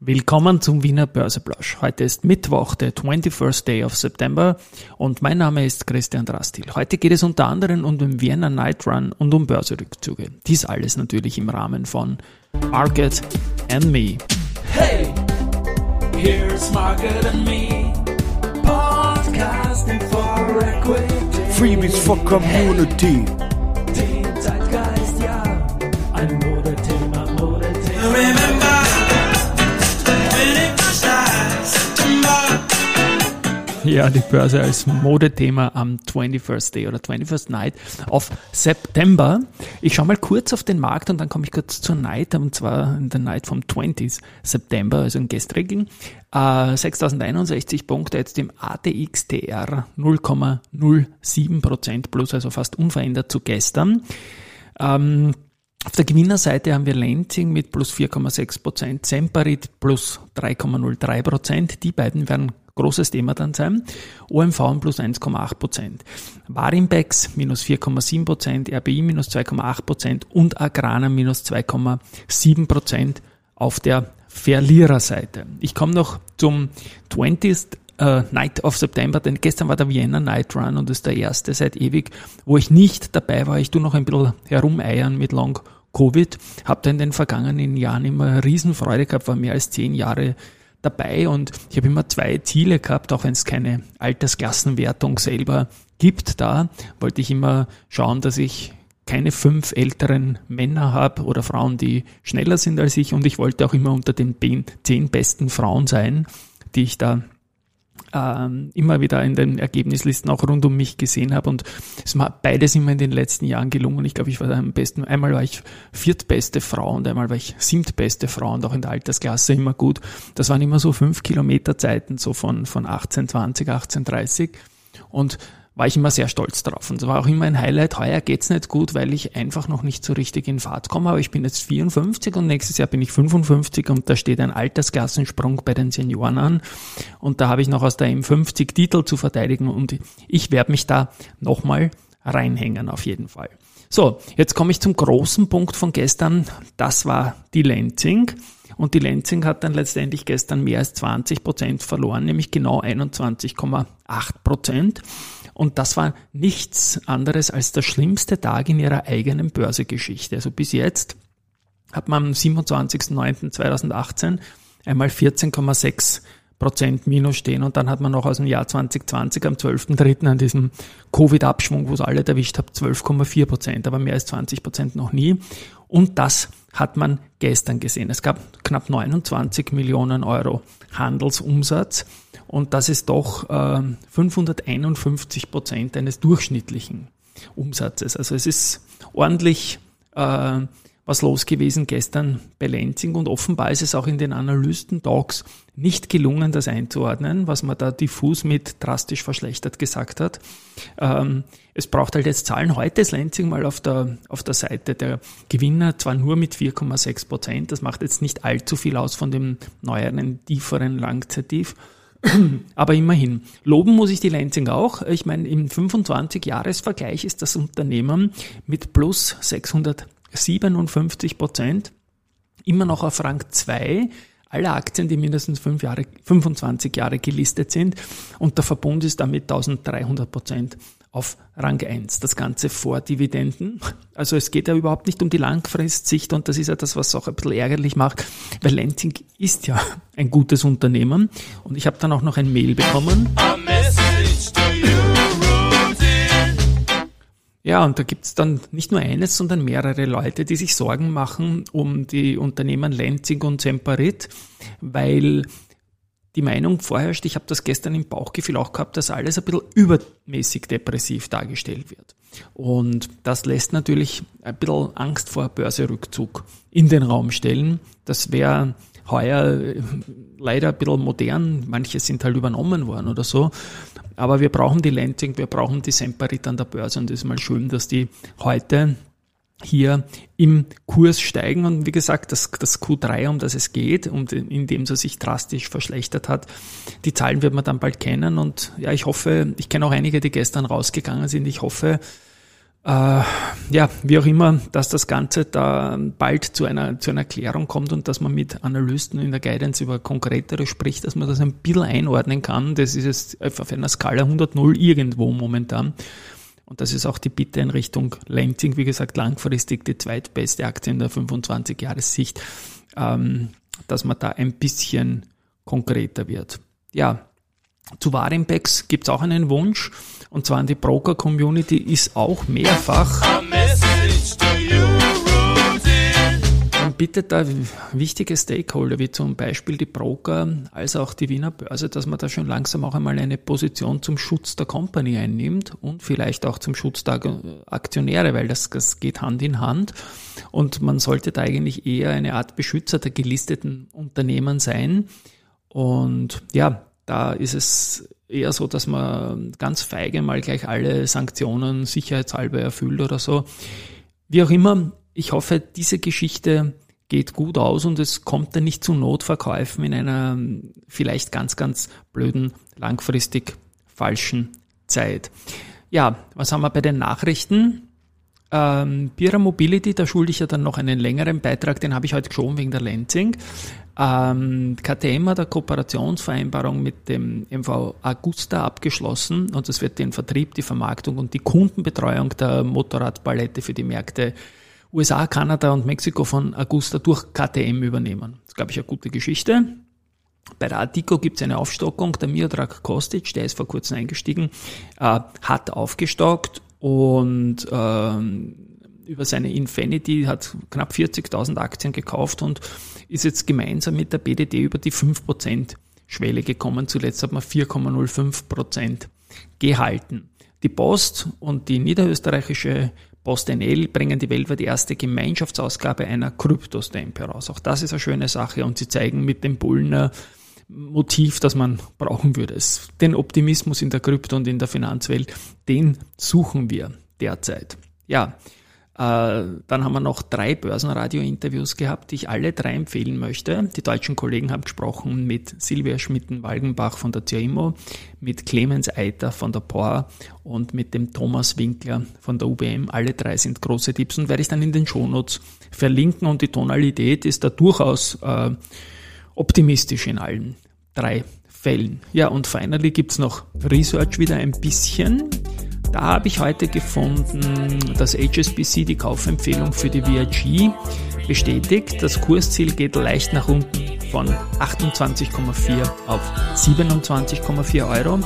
Willkommen zum Wiener Börseplausch. Heute ist Mittwoch, der 21st Day of September und mein Name ist Christian Drastil. Heute geht es unter anderem um den Vienna Night Run und um Börserückzüge. Dies alles natürlich im Rahmen von Market and Me. Hey, here's Market and Me. Podcasting for Equity. Freebies for Community. Den Ja, die Börse als Modethema am 21st Day oder 21st Night of September. Ich schaue mal kurz auf den Markt und dann komme ich kurz zur Night, und zwar in der Night vom 20th September, also im gestrigen. Äh, 6061 Punkte jetzt im ATXTR 0,07% plus, also fast unverändert zu gestern. Ähm, auf der Gewinnerseite haben wir Lenzing mit plus 4,6%, Semperit plus 3,03%. Die beiden werden großes Thema dann sein. OMV plus 1,8 Prozent. Warimbex minus 4,7 Prozent, RBI minus 2,8 Prozent und Agrana minus 2,7 Prozent auf der Verliererseite. Ich komme noch zum 20th Uh, Night of September, denn gestern war der Vienna Night Run und das ist der erste seit ewig, wo ich nicht dabei war. Ich tu noch ein bisschen herumeiern mit Long Covid. Hab da in den vergangenen Jahren immer Riesenfreude gehabt, war mehr als zehn Jahre dabei und ich habe immer zwei Ziele gehabt, auch wenn es keine Altersklassenwertung selber gibt. Da wollte ich immer schauen, dass ich keine fünf älteren Männer habe oder Frauen, die schneller sind als ich und ich wollte auch immer unter den zehn besten Frauen sein, die ich da ähm, immer wieder in den Ergebnislisten auch rund um mich gesehen habe und es war beides immer in den letzten Jahren gelungen. Ich glaube, ich war am besten, einmal war ich viertbeste Frau und einmal war ich siebtbeste Frau und auch in der Altersklasse immer gut. Das waren immer so fünf Kilometer Zeiten, so von, von 1820, 1830 und war ich immer sehr stolz drauf. Und es war auch immer ein Highlight. Heuer geht's nicht gut, weil ich einfach noch nicht so richtig in Fahrt komme. Aber ich bin jetzt 54 und nächstes Jahr bin ich 55 und da steht ein Altersklassensprung bei den Senioren an. Und da habe ich noch aus der M50 Titel zu verteidigen und ich werde mich da nochmal reinhängen auf jeden Fall. So, jetzt komme ich zum großen Punkt von gestern. Das war die Lenzing. Und die Lenzing hat dann letztendlich gestern mehr als 20 Prozent verloren, nämlich genau 21,8 Prozent. Und das war nichts anderes als der schlimmste Tag in ihrer eigenen Börsegeschichte. Also bis jetzt hat man am 27.09.2018 einmal 14,6 Prozent Minus stehen und dann hat man noch aus dem Jahr 2020 am 12.03. an diesem Covid-Abschwung, wo es alle erwischt hat, 12,4 Prozent, aber mehr als 20 Prozent noch nie. Und das hat man gestern gesehen. Es gab knapp 29 Millionen Euro Handelsumsatz und das ist doch äh, 551 Prozent eines durchschnittlichen Umsatzes. Also es ist ordentlich äh, was los gewesen gestern bei Lenzing und offenbar ist es auch in den Analysten-Talks nicht gelungen, das einzuordnen, was man da diffus mit drastisch verschlechtert gesagt hat. Ähm, es braucht halt jetzt Zahlen. Heute ist Lenzing mal auf der, auf der Seite der Gewinner, zwar nur mit 4,6 Prozent, das macht jetzt nicht allzu viel aus von dem neueren, tieferen Langzeittief. Aber immerhin. Loben muss ich die Lansing auch. Ich meine, im 25-Jahres-Vergleich ist das Unternehmen mit plus 657 Prozent immer noch auf Rang 2 aller Aktien, die mindestens 5 Jahre, 25 Jahre gelistet sind. Und der Verbund ist damit 1300 Prozent auf Rang 1. Das Ganze vor Dividenden. Also es geht ja überhaupt nicht um die Langfristsicht und das ist ja das, was auch ein bisschen ärgerlich macht, weil Lenzing ist ja ein gutes Unternehmen und ich habe dann auch noch ein Mail bekommen. Ja, und da gibt's dann nicht nur eines, sondern mehrere Leute, die sich Sorgen machen um die Unternehmen Lenzing und Semperit, weil die Meinung vorherrscht, ich habe das gestern im Bauchgefühl auch gehabt, dass alles ein bisschen übermäßig depressiv dargestellt wird. Und das lässt natürlich ein bisschen Angst vor Börserückzug in den Raum stellen. Das wäre heuer äh, leider ein bisschen modern. Manche sind halt übernommen worden oder so. Aber wir brauchen die Lending, wir brauchen die Semperit an der Börse und es ist mal schön, dass die heute hier im Kurs steigen. Und wie gesagt, das, das Q3, um das es geht und in dem es sich drastisch verschlechtert hat, die Zahlen wird man dann bald kennen. Und ja, ich hoffe, ich kenne auch einige, die gestern rausgegangen sind. Ich hoffe, äh, ja, wie auch immer, dass das Ganze da bald zu einer, zu einer Klärung kommt und dass man mit Analysten in der Guidance über konkretere spricht, dass man das ein bisschen einordnen kann. Das ist jetzt auf einer Skala 100-0 irgendwo momentan. Und das ist auch die Bitte in Richtung Lansing, wie gesagt, langfristig die zweitbeste Aktie in der 25-Jahressicht, ähm, dass man da ein bisschen konkreter wird. Ja, zu Warimpex gibt es auch einen Wunsch, und zwar an die Broker-Community ist auch mehrfach. Man bittet da wichtige Stakeholder, wie zum Beispiel die Broker, als auch die Wiener Börse, dass man da schon langsam auch einmal eine Position zum Schutz der Company einnimmt und vielleicht auch zum Schutz der Aktionäre, weil das, das geht Hand in Hand. Und man sollte da eigentlich eher eine Art Beschützer der gelisteten Unternehmen sein. Und ja, da ist es eher so, dass man ganz feige mal gleich alle Sanktionen sicherheitshalber erfüllt oder so. Wie auch immer, ich hoffe, diese Geschichte geht gut aus und es kommt dann nicht zu Notverkäufen in einer vielleicht ganz, ganz blöden, langfristig falschen Zeit. Ja, was haben wir bei den Nachrichten? Ähm, Bira Mobility, da schulde ich ja dann noch einen längeren Beitrag, den habe ich heute geschoben wegen der Lansing. Ähm, KTM hat eine Kooperationsvereinbarung mit dem MV Augusta abgeschlossen und das wird den Vertrieb, die Vermarktung und die Kundenbetreuung der Motorradpalette für die Märkte USA, Kanada und Mexiko von Augusta durch KTM übernehmen. Das ist, glaube ich, eine gute Geschichte. Bei der Adico gibt es eine Aufstockung. Der Miodrag Kostic, der ist vor kurzem eingestiegen, äh, hat aufgestockt und ähm, über seine Infinity hat knapp 40.000 Aktien gekauft und ist jetzt gemeinsam mit der BDD über die 5% Schwelle gekommen. Zuletzt hat man 4,05% gehalten. Die Post und die niederösterreichische Post NL bringen die weltweit erste Gemeinschaftsausgabe einer Kryptostamp heraus. Auch das ist eine schöne Sache und sie zeigen mit dem Bullner Motiv, das man brauchen würde. Den Optimismus in der Krypto- und in der Finanzwelt, den suchen wir derzeit. Ja, äh, dann haben wir noch drei Börsenradio-Interviews gehabt, die ich alle drei empfehlen möchte. Die deutschen Kollegen haben gesprochen mit Silvia Schmitten-Walgenbach von der CIMO, mit Clemens Eiter von der POR und mit dem Thomas Winkler von der UBM. Alle drei sind große Tipps und werde ich dann in den Shownotes verlinken und die Tonalität ist da durchaus äh, optimistisch in allen drei Fällen. Ja, und finally gibt's noch Research wieder ein bisschen. Da habe ich heute gefunden, dass HSBC die Kaufempfehlung für die VIG bestätigt. Das Kursziel geht leicht nach unten von 28,4 auf 27,4 Euro.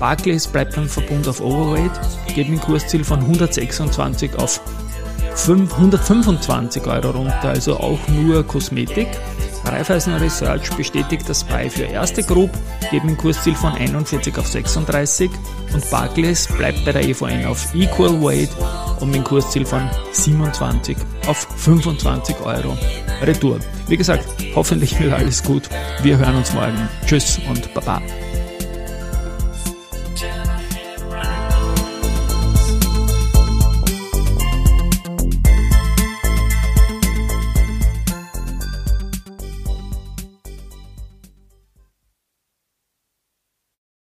Barclays bleibt beim Verbund auf Overweight, geht ein Kursziel von 126 auf 125 Euro runter, also auch nur Kosmetik. Raiffeisen Research bestätigt das Buy für erste Group, geben ein Kursziel von 41 auf 36 und Barclays bleibt bei der EVN auf Equal Weight und mit Kursziel von 27 auf 25 Euro Retour. Wie gesagt, hoffentlich wird alles gut. Wir hören uns morgen. Tschüss und Baba.